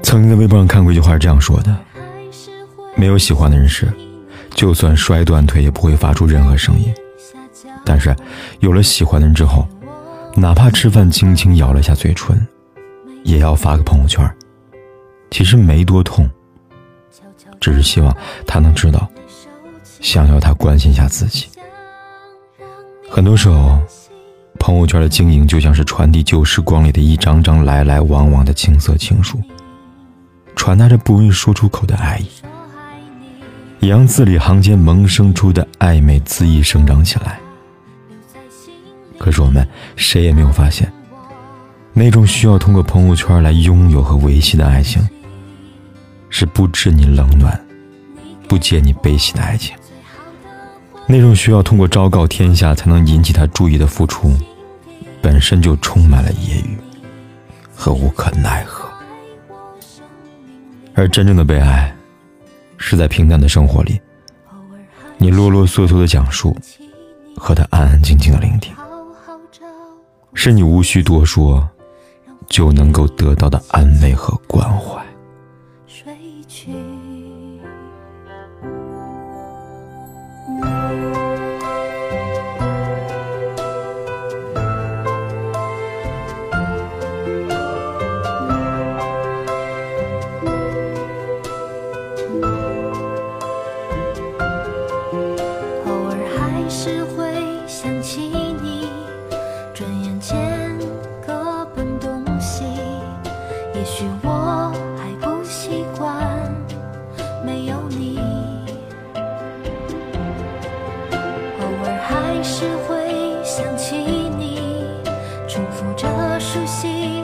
曾经在微博上看过一句话是这样说的：“没有喜欢的人时，就算摔断腿也不会发出任何声音；但是有了喜欢的人之后，哪怕吃饭轻轻咬了一下嘴唇，也要发个朋友圈。其实没多痛，只是希望他能知道，想要他关心一下自己。很多时候，朋友圈的经营就像是传递旧时光里的一张张来来往往的青涩情书。”传达着不容易说出口的爱意，也让字里行间萌生出的暧昧恣意生长起来。可是我们谁也没有发现，那种需要通过朋友圈来拥有和维系的爱情，是不知你冷暖、不解你悲喜的爱情。那种需要通过昭告天下才能引起他注意的付出，本身就充满了揶揄和无可奈何。而真正的被爱，是在平淡的生活里，你啰啰嗦嗦的讲述，和他安安静静的聆听，是你无需多说，就能够得到的安慰和关怀。转眼间各奔东西也许我还不习惯没有你。偶尔还是会想起你重复着熟悉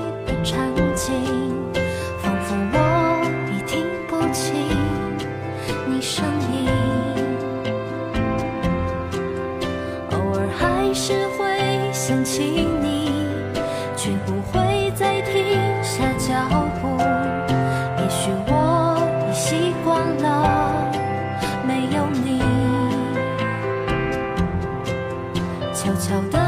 想起你，却不会再停下脚步。也许我已习惯了没有你。悄悄的。